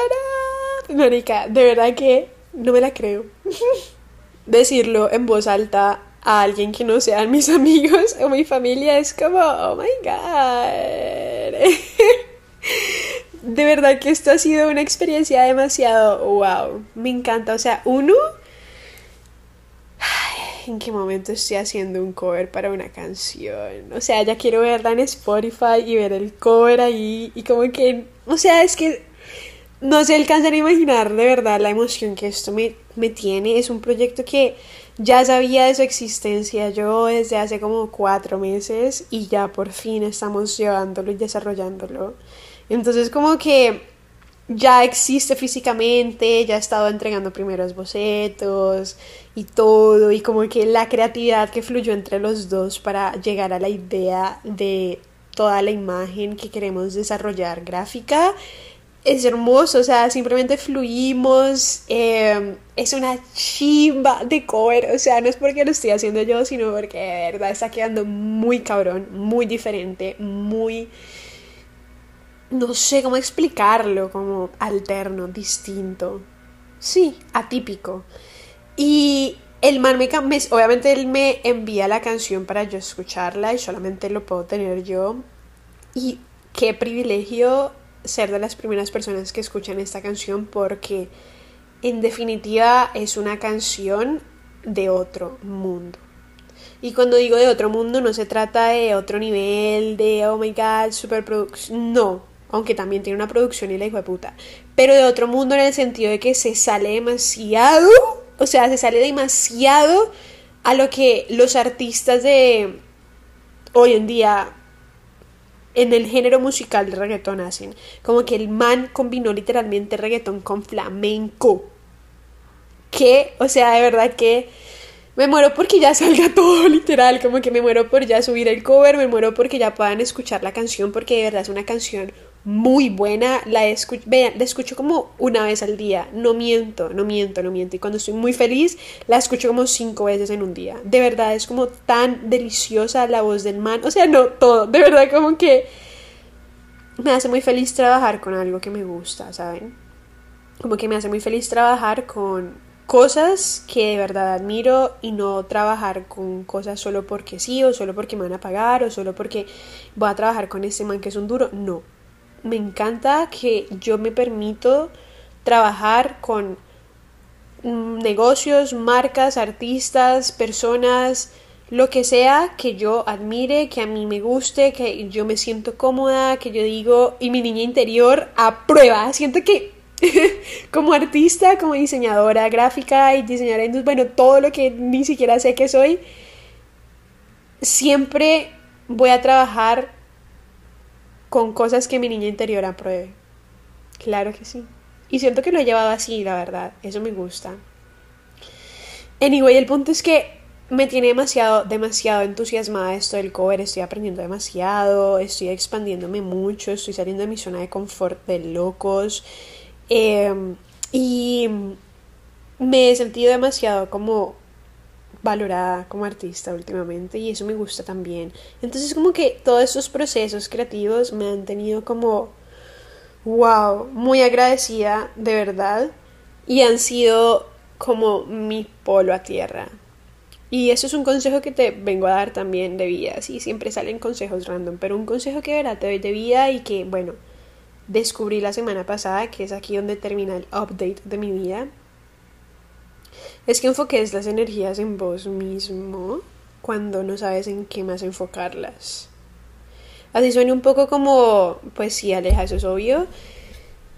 up. Marica, de verdad que no me la creo. <laughs> Decirlo en voz alta a alguien que no sean mis amigos o mi familia es como, oh my god. <laughs> de verdad que esto ha sido una experiencia demasiado wow. Me encanta. O sea, uno <sighs> en qué momento estoy haciendo un cover para una canción. O sea, ya quiero verla en Spotify y ver el cover ahí. Y como que, o sea, es que no se alcanzan a imaginar de verdad la emoción que esto me, me tiene. Es un proyecto que ya sabía de su existencia yo desde hace como cuatro meses y ya por fin estamos llevándolo y desarrollándolo. Entonces como que ya existe físicamente, ya he estado entregando primeros bocetos y todo, y como que la creatividad que fluyó entre los dos para llegar a la idea de toda la imagen que queremos desarrollar gráfica es hermoso, o sea, simplemente fluimos, em, es una chimba de cover, o sea, no es porque lo estoy haciendo yo, sino porque de verdad está quedando muy cabrón, muy diferente, muy no sé cómo explicarlo, como alterno, distinto. Sí, atípico. Y el man me, obviamente él me envía la canción para yo escucharla y solamente lo puedo tener yo. Y qué privilegio ser de las primeras personas que escuchan esta canción porque en definitiva es una canción de otro mundo. Y cuando digo de otro mundo no se trata de otro nivel, de oh my god, superproducción, no, aunque también tiene una producción y la hijo de puta, pero de otro mundo en el sentido de que se sale demasiado, o sea, se sale demasiado a lo que los artistas de hoy en día en el género musical de reggaetón hacen. Como que el man combinó literalmente reggaetón con flamenco. Que, o sea, de verdad que me muero porque ya salga <laughs> todo literal, como que me muero por ya subir el cover, me muero porque ya puedan escuchar la canción, porque de verdad es una canción muy buena, la escucho, vean, la escucho como una vez al día, no miento, no miento, no miento, y cuando estoy muy feliz la escucho como cinco veces en un día, de verdad es como tan deliciosa la voz del man, o sea, no todo, de verdad como que me hace muy feliz trabajar con algo que me gusta, ¿saben? Como que me hace muy feliz trabajar con cosas que de verdad admiro y no trabajar con cosas solo porque sí o solo porque me van a pagar o solo porque voy a trabajar con ese man que es un duro, no me encanta que yo me permito trabajar con negocios, marcas, artistas, personas, lo que sea que yo admire, que a mí me guste, que yo me siento cómoda, que yo digo, y mi niña interior aprueba. Siento que <laughs> como artista, como diseñadora gráfica y diseñadora, bueno, todo lo que ni siquiera sé que soy, siempre voy a trabajar con cosas que mi niña interior apruebe. Claro que sí. Y siento que lo he llevado así, la verdad. Eso me gusta. Anyway, el punto es que me tiene demasiado, demasiado entusiasmada esto del cover. Estoy aprendiendo demasiado, estoy expandiéndome mucho, estoy saliendo de mi zona de confort de locos. Em, y me he sentido demasiado como valorada como artista últimamente y eso me gusta también. Entonces como que todos estos procesos creativos me han tenido como wow, muy agradecida de verdad y han sido como mi polo a tierra. Y eso es un consejo que te vengo a dar también de vida. Sí, siempre salen consejos random, pero un consejo que verá te doy de vida y que, bueno, descubrí la semana pasada, que es aquí donde termina el update de mi vida es que enfoques las energías en vos mismo cuando no sabes en qué más enfocarlas. Así suena un poco como, pues sí, Aleja, eso es obvio.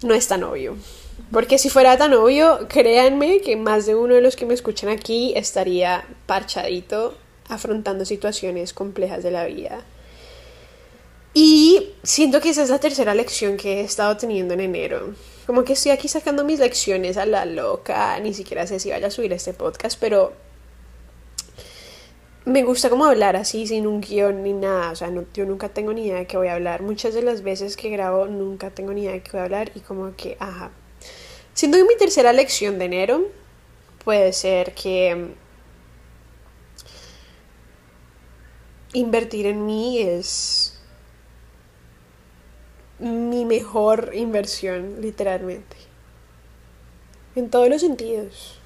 No es tan obvio. Porque si fuera tan obvio, créanme que más de uno de los que me escuchan aquí estaría parchadito afrontando situaciones complejas de la vida. Y siento que esa es la tercera lección que he estado teniendo en enero. Como que estoy aquí sacando mis lecciones a la loca, ni siquiera sé si vaya a subir este podcast, pero me gusta como hablar así, sin un guion ni nada. O sea, yo nunca tengo ni idea de qué voy a hablar. Muchas de las veces que grabo nunca tengo ni idea de qué voy a hablar y como que, ajá. Siento que mi tercera lección de enero puede ser que invertir en mí es mi mejor inversión, literalmente. En todos los sentidos.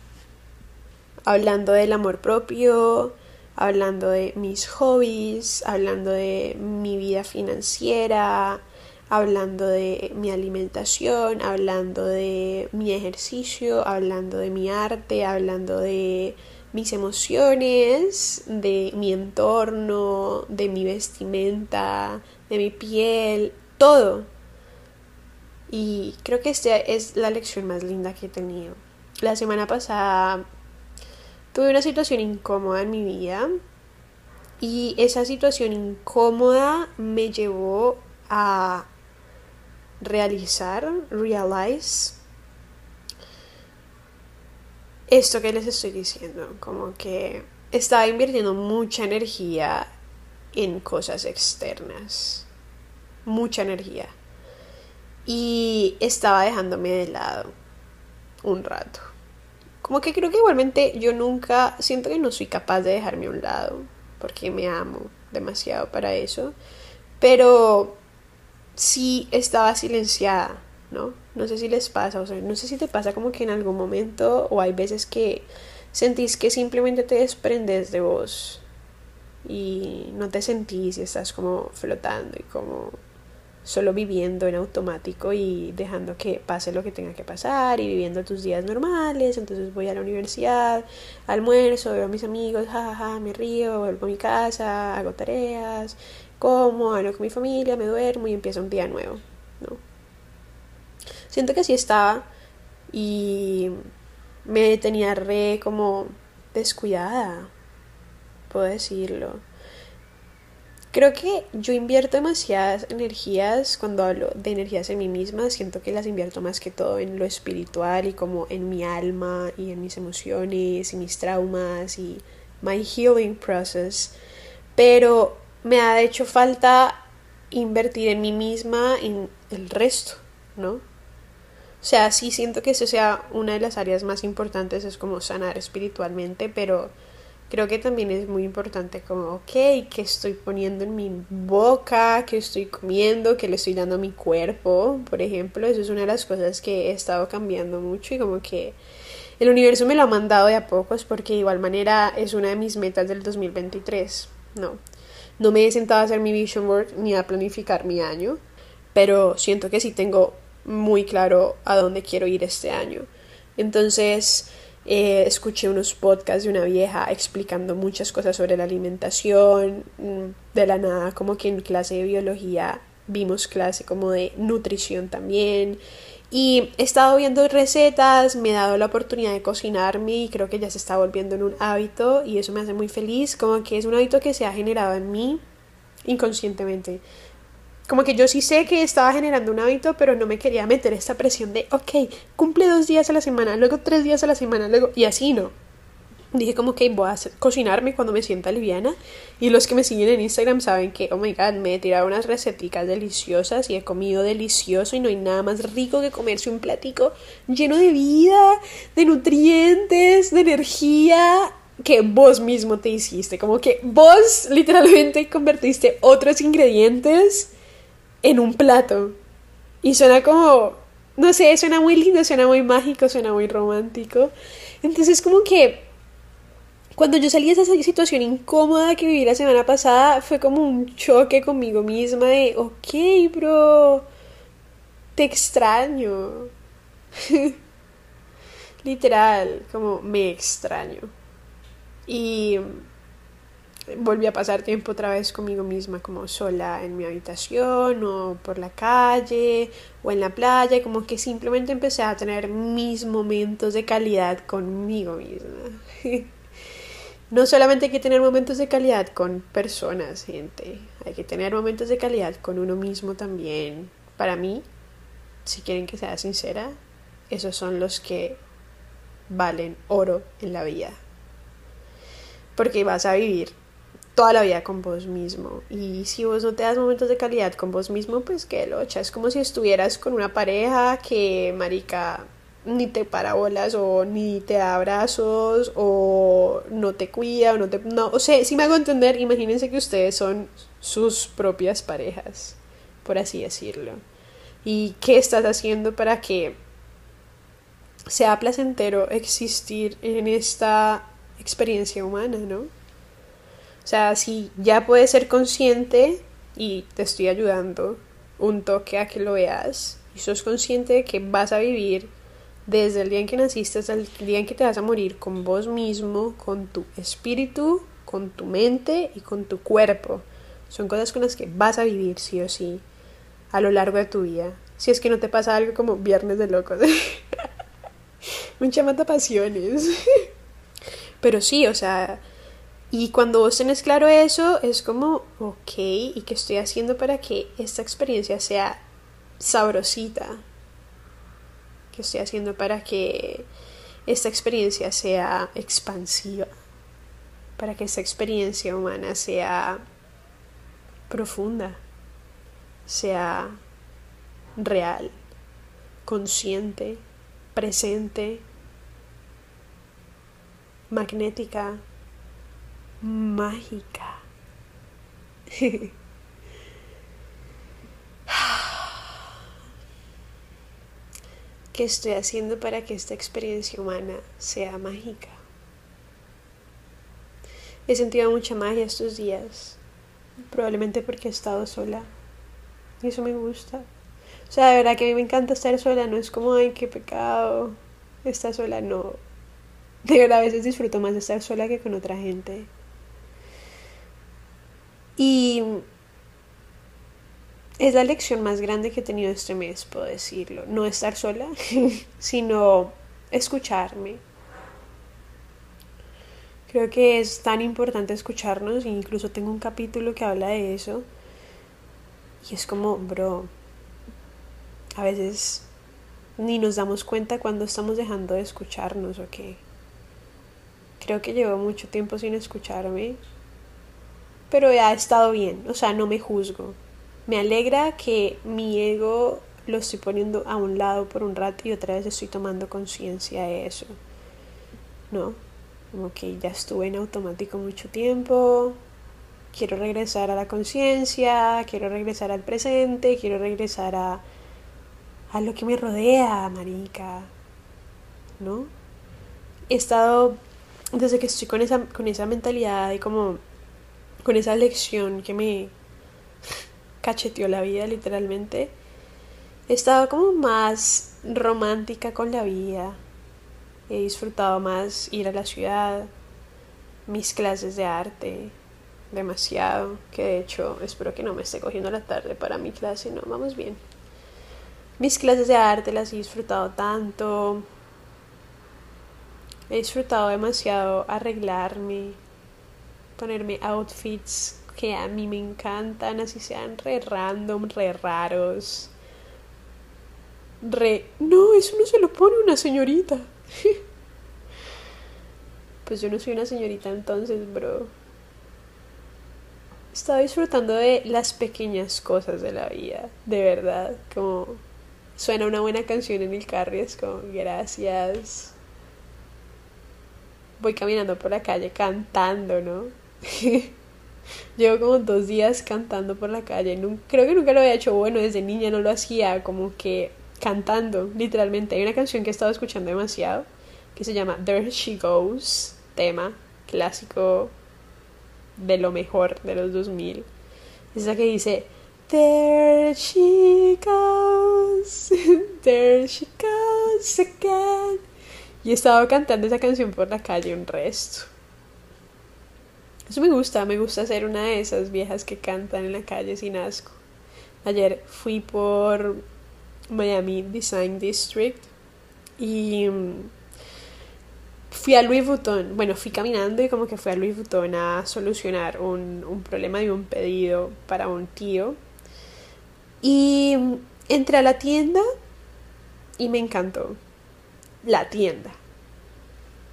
Hablando del amor propio, hablando de mis hobbies, hablando de mi vida financiera, hablando de mi alimentación, hablando de mi ejercicio, hablando de mi arte, hablando de mis emociones, de mi entorno, de mi vestimenta, de mi piel, todo. Y creo que esta es la lección más linda que he tenido. La semana pasada tuve una situación incómoda en mi vida y esa situación incómoda me llevó a realizar, realize esto que les estoy diciendo, como que estaba invirtiendo mucha energía en cosas externas, mucha energía, y estaba dejándome de lado un rato. Como que creo que igualmente yo nunca, siento que no soy capaz de dejarme a un lado, porque me amo demasiado para eso, pero sí estaba silenciada, ¿no? No sé si les pasa, o no sé si te pasa como que en algún momento o hay veces que sentís que simplemente te desprendes de vos y no te sentís y estás como flotando y como solo viviendo en automático y dejando que pase lo que tenga que pasar y viviendo tus días normales. Entonces voy a la universidad, almuerzo, veo a mis amigos, jajaja, me río, vuelvo a mi casa, hago tareas, como, hablo con mi familia, me duermo y empieza un día nuevo, ¿no? Siento que así estaba y me tenía re como descuidada, puedo decirlo. Creo que yo invierto demasiadas energías cuando hablo de energías en mí misma, siento que las invierto más que todo en lo espiritual y como en mi alma y en mis emociones y mis traumas y my healing process, pero me ha hecho falta invertir en mí misma en el resto, ¿no? O sea, sí siento que eso sea una de las áreas más importantes, es como sanar espiritualmente, pero creo que también es muy importante como, ok, ¿qué estoy poniendo en mi boca? ¿Qué estoy comiendo? ¿Qué le estoy dando a mi cuerpo? Por ejemplo, eso es una de las cosas que he estado cambiando mucho y como que el universo me lo ha mandado de a pocos porque de igual manera es una de mis metas del 2023, ¿no? No me he sentado a hacer mi vision board ni a planificar mi año, pero siento que sí tengo muy claro a dónde quiero ir este año. Entonces, eh, escuché unos podcasts de una vieja explicando muchas cosas sobre la alimentación, mm, de la nada, como que en clase de biología vimos clase como de nutrición también. Y he estado viendo recetas, me he dado la oportunidad de cocinarme y creo que ya se está volviendo en un hábito y eso me hace muy feliz, como que es un hábito que se ha generado en mí inconscientemente. Como que yo sí sé que estaba generando un hábito, pero no me quería meter esta presión de, ok, cumple dos días a la semana, luego tres días a la semana, luego, y así no. Dije como que voy a cocinarme cuando me sienta liviana. Y los que me siguen en Instagram saben que oh my god me he tirado unas receticas deliciosas y he comido delicioso y no hay nada más rico que comerse un platico lleno de vida, de nutrientes, de energía que vos mismo te hiciste, como que vos literalmente convertiste otros ingredientes en un plato y suena como no sé, suena muy lindo, suena muy mágico, suena muy romántico. Entonces como que cuando yo salí de esa situación incómoda que viví la semana pasada, fue como un choque conmigo misma de, ok, bro, te extraño. <laughs> Literal, como me extraño. Y volví a pasar tiempo otra vez conmigo misma, como sola en mi habitación o por la calle o en la playa, como que simplemente empecé a tener mis momentos de calidad conmigo misma. <laughs> no solamente hay que tener momentos de calidad con personas, gente, hay que tener momentos de calidad con uno mismo también. Para mí, si quieren que sea sincera, esos son los que valen oro en la vida. Porque vas a vivir toda la vida con vos mismo. Y si vos no te das momentos de calidad con vos mismo, pues que locha. Es como si estuvieras con una pareja que, marica, ni te parabolas o ni te da abrazos o no te cuida o no te... No, o sea, si me hago entender, imagínense que ustedes son sus propias parejas, por así decirlo. ¿Y qué estás haciendo para que sea placentero existir en esta experiencia humana, ¿no? O sea, si ya puedes ser consciente y te estoy ayudando un toque a que lo veas y sos consciente de que vas a vivir desde el día en que naciste hasta el día en que te vas a morir con vos mismo, con tu espíritu, con tu mente y con tu cuerpo. Son cosas con las que vas a vivir sí o sí a lo largo de tu vida. Si es que no te pasa algo como viernes de locos. <laughs> Mucha mata pasiones. <laughs> Pero sí, o sea, y cuando vos tenés claro eso, es como, ok, ¿y qué estoy haciendo para que esta experiencia sea sabrosita? ¿Qué estoy haciendo para que esta experiencia sea expansiva? Para que esta experiencia humana sea profunda, sea real, consciente, presente, magnética, mágica. ¿Qué estoy haciendo para que esta experiencia humana sea mágica? He sentido mucha magia estos días, probablemente porque he estado sola. Y eso me gusta. O sea, de verdad que a mí me encanta estar sola, no es como, ay, qué pecado, estar sola, no. De verdad, a veces disfruto más de estar sola que con otra gente. Y es la lección más grande que he tenido este mes, puedo decirlo. No estar sola, <laughs> sino escucharme. Creo que es tan importante escucharnos, incluso tengo un capítulo que habla de eso. Y es como, bro, a veces ni nos damos cuenta cuando estamos dejando de escucharnos o qué. Creo que llevo mucho tiempo sin escucharme pero ha estado bien, o sea, no me juzgo. Me alegra que mi ego lo estoy poniendo a un lado por un rato y otra vez estoy tomando conciencia de eso. ¿No? Como que ya estuve en automático mucho tiempo, quiero regresar a la conciencia, quiero regresar al presente, quiero regresar a, a lo que me rodea, marica. ¿No? He estado, desde que estoy con esa, con esa mentalidad y como con esa lección que me cacheteó la vida literalmente, he estado como más romántica con la vida. He disfrutado más ir a la ciudad, mis clases de arte, demasiado, que de hecho espero que no me esté cogiendo la tarde para mi clase, no, vamos bien. Mis clases de arte las he disfrutado tanto, he disfrutado demasiado arreglarme, ponerme outfits que a mí me encantan, así sean re random, re raros. Re... No, eso no se lo pone una señorita. <laughs> pues yo no soy una señorita entonces, bro. Estaba disfrutando de las pequeñas cosas de la vida, de verdad. Como suena una buena canción en el carro y es como gracias. Voy caminando por la calle cantando, ¿no? <laughs> Llevo como dos días cantando por la calle. creo que nunca lo había hecho. Bueno, desde niña no lo hacía, como que cantando, literalmente. Hay una canción que he estado escuchando demasiado que se llama There She Goes, tema clásico de lo mejor de los 2000. Esa que dice There she goes, <laughs> there she goes again. Y he estado cantando esa canción por la calle un resto. Eso me gusta, me gusta ser una de esas viejas que cantan en la calle sin asco. Ayer fui por Miami Design District y mm, fui a Louis Vuitton. Bueno, fui caminando y como que fui a Louis Vuitton a solucionar un, un problema de un pedido para un tío. Y mm, entré a la tienda y me encantó la tienda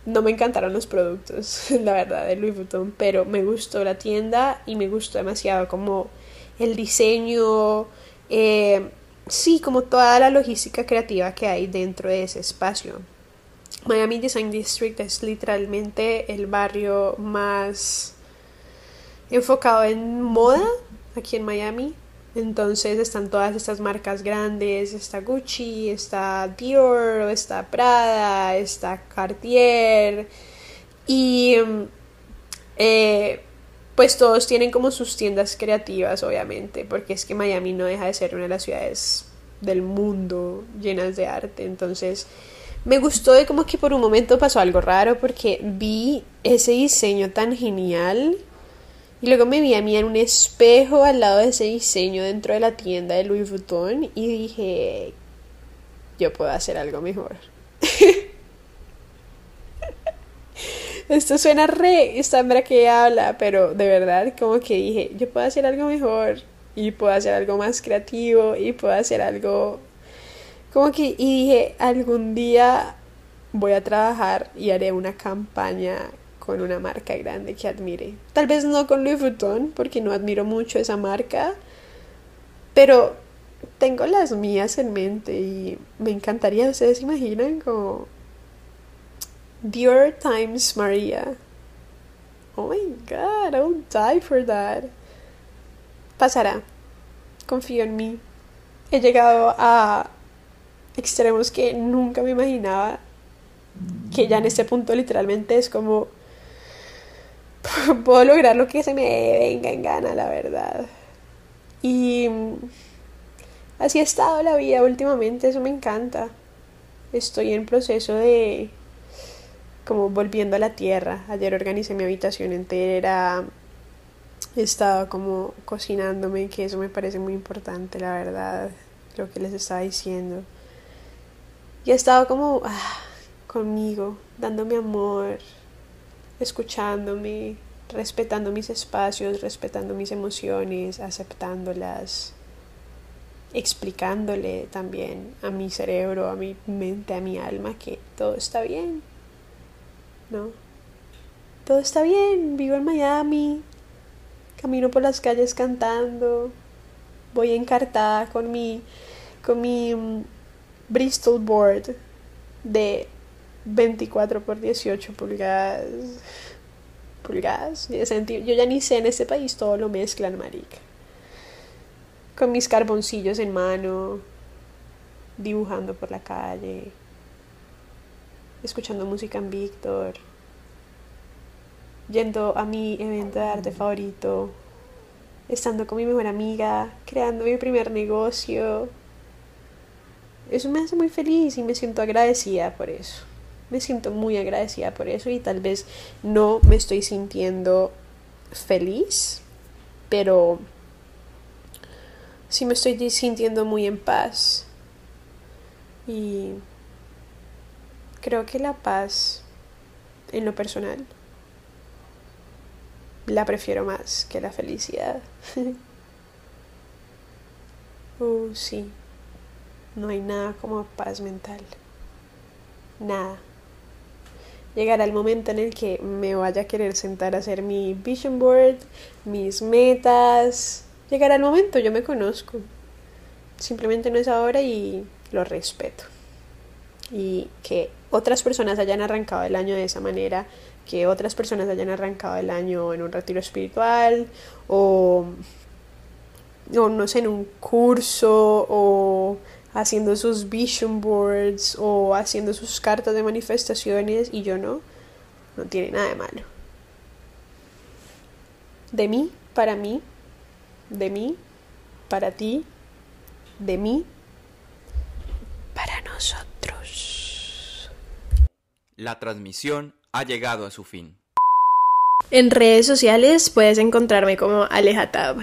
no me encantaron los productos, <laughs> la verdad, de Louis Vuitton, pero me gustó la tienda y me gustó demasiado como el diseño. Eh, sí, como toda la logística creativa que hay dentro de ese espacio. Miami Design District es literalmente el barrio más enfocado en moda aquí en Miami. Entonces están todas estas marcas grandes, está Gucci, está Dior, está Prada, está Cartier. Y eh, pues todos tienen como sus tiendas creativas obviamente porque es que Miami no deja de ser una de las ciudades del mundo llenas de arte. Entonces me gustó de como que por un momento pasó algo raro porque vi ese diseño tan genial y luego me vi a mí en un espejo al lado de ese diseño dentro de la tienda de Louis Vuitton y dije, yo puedo hacer algo mejor. <laughs> Esto suena re esta que habla, pero de verdad como que dije, yo puedo hacer algo mejor y puedo hacer algo más creativo y puedo hacer algo como que, y dije, algún día voy a trabajar y haré una campaña con una marca grande que admire. Tal vez no con Louis Vuitton, porque no admiro mucho esa marca, pero tengo las mías en mente y me encantaría, ustedes imaginan como Dior times Maria. Oh my god, I will die for that. Pasará. Confío en mí. He llegado a extremos que nunca me imaginaba que ya en este punto literalmente es como <laughs> puedo lograr lo que se me venga en gana, la verdad. Y así ha estado la vida últimamente, eso me encanta. Estoy en proceso de como volviendo a la tierra. Ayer organicé mi habitación entera. Estaba como cocinándome, que eso me parece muy importante, la verdad, lo que les estaba diciendo. Y he estado como ah, conmigo, dándome amor, escuchándome, respetando mis espacios, respetando mis emociones, aceptándolas, explicándole también a mi cerebro, a mi mente, a mi alma que todo está bien. ¿No? Todo está bien, vivo en Miami, camino por las calles cantando, voy encartada con mi con mi mm, Bristol Board de 24 por 18 pulgadas. Pulgadas. Yo ya ni sé en este país todo lo mezclan, marica. Con mis carboncillos en mano, dibujando por la calle, escuchando música en Víctor, yendo a mi evento de arte favorito, estando con mi mejor amiga, creando mi primer negocio, eso me hace muy feliz y me siento agradecida por eso. Me siento muy agradecida por eso y tal vez no me estoy sintiendo feliz, pero sí me estoy sintiendo muy en paz. Y creo que la paz, en lo personal, la prefiero más que la felicidad. uh, <laughs> sí. No hay nada como paz mental. Nada. Llegará el momento en el que me vaya a querer sentar a hacer mi vision board, mis metas. Llegará el momento, yo me conozco. Simplemente no es ahora y lo respeto. Y que otras personas hayan arrancado el año de esa manera, que otras personas hayan arrancado el año en un retiro espiritual o, no sé, en un curso o haciendo sus vision boards o haciendo sus cartas de manifestaciones y yo no, no tiene nada de malo. De mí, para mí, de mí, para ti, de mí, para nosotros. La transmisión ha llegado a su fin. En redes sociales puedes encontrarme como Alejatab.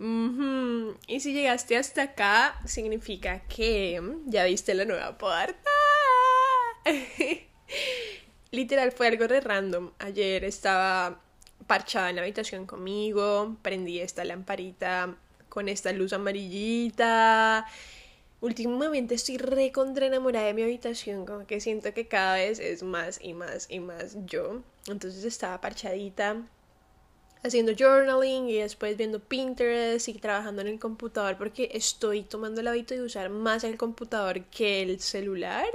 Y si llegaste hasta acá, significa que ya viste la nueva puerta. <laughs> Literal, fue algo de random. Ayer estaba parchada en la habitación conmigo, prendí esta lamparita con esta luz amarillita. Últimamente estoy re contra enamorada de mi habitación, como que siento que cada vez es más y más y más yo. Entonces estaba parchadita haciendo journaling y después viendo Pinterest y trabajando en el computador porque estoy tomando el hábito de usar más el computador que el celular.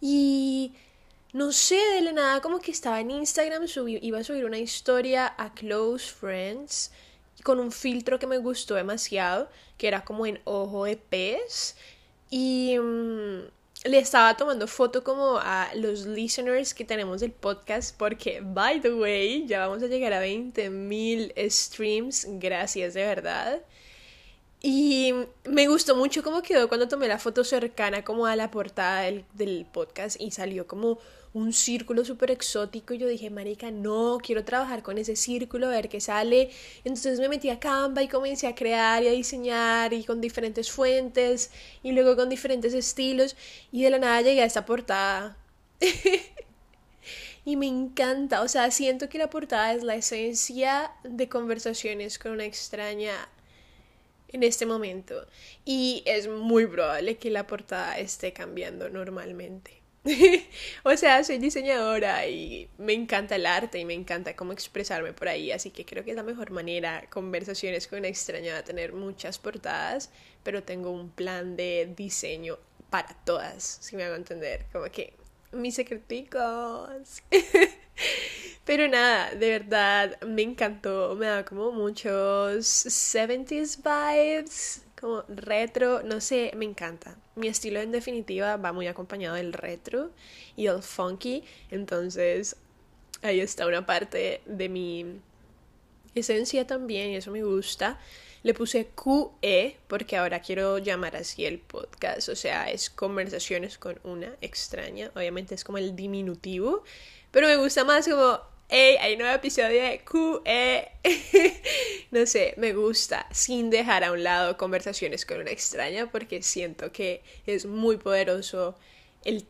Y no sé, de la nada como que estaba en Instagram, subí, iba a subir una historia a Close Friends con un filtro que me gustó demasiado, que era como en ojo de pez. Y mm, le estaba tomando foto como a los listeners que tenemos del podcast porque, by the way, ya vamos a llegar a 20.000 streams, gracias de verdad. Y me gustó mucho cómo quedó cuando tomé la foto cercana como a la portada del, del podcast y salió como un círculo súper exótico y yo dije, marica, no, quiero trabajar con ese círculo, a ver qué sale. Entonces me metí a Canva y comencé a crear y a diseñar y con diferentes fuentes y luego con diferentes estilos y de la nada llegué a esta portada. <laughs> y me encanta, o sea, siento que la portada es la esencia de conversaciones con una extraña en este momento y es muy probable que la portada esté cambiando normalmente. <laughs> o sea, soy diseñadora y me encanta el arte y me encanta cómo expresarme por ahí, así que creo que es la mejor manera, conversaciones con una extraña, tener muchas portadas, pero tengo un plan de diseño para todas, si me hago entender, como que mis secreticos. <laughs> pero nada, de verdad, me encantó, me da como muchos 70s vibes como retro, no sé, me encanta. Mi estilo en definitiva va muy acompañado del retro y el funky, entonces ahí está una parte de mi esencia también y eso me gusta. Le puse QE porque ahora quiero llamar así el podcast, o sea, es conversaciones con una extraña, obviamente es como el diminutivo, pero me gusta más como hey, hay nuevo episodio de QE. <laughs> no sé, me gusta, sin dejar a un lado conversaciones con una extraña, porque siento que es muy poderoso el,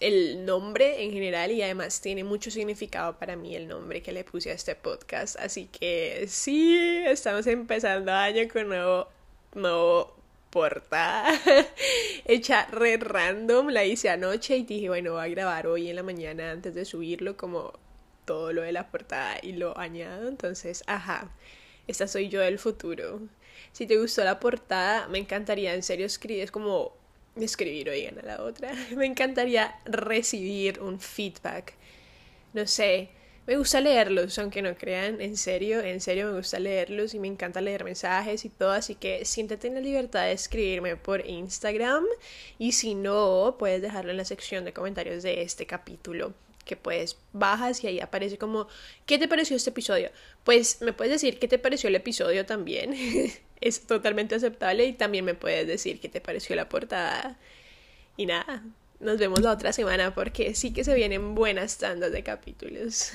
el nombre en general y además tiene mucho significado para mí el nombre que le puse a este podcast. Así que sí, estamos empezando año con nuevo, nuevo portada <laughs> hecha re random, la hice anoche y dije, bueno, voy a grabar hoy en la mañana antes de subirlo como todo lo de la portada y lo añado. Entonces, ajá, esta soy yo del futuro. Si te gustó la portada, me encantaría en serio escribir, es como escribir, oigan a la otra. <laughs> Me encantaría recibir un feedback. No sé, me gusta leerlos, aunque no crean, en serio, en serio me gusta leerlos y me encanta leer mensajes y todo, así que siéntete en la libertad de escribirme por Instagram y si no, puedes dejarlo en la sección de comentarios de este capítulo que pues bajas y ahí aparece como, ¿qué te pareció este episodio? Pues me puedes decir qué te pareció el episodio también, <laughs> es totalmente aceptable y también me puedes decir qué te pareció la portada. Y nada, nos vemos la otra semana porque sí que se vienen buenas tandas de capítulos.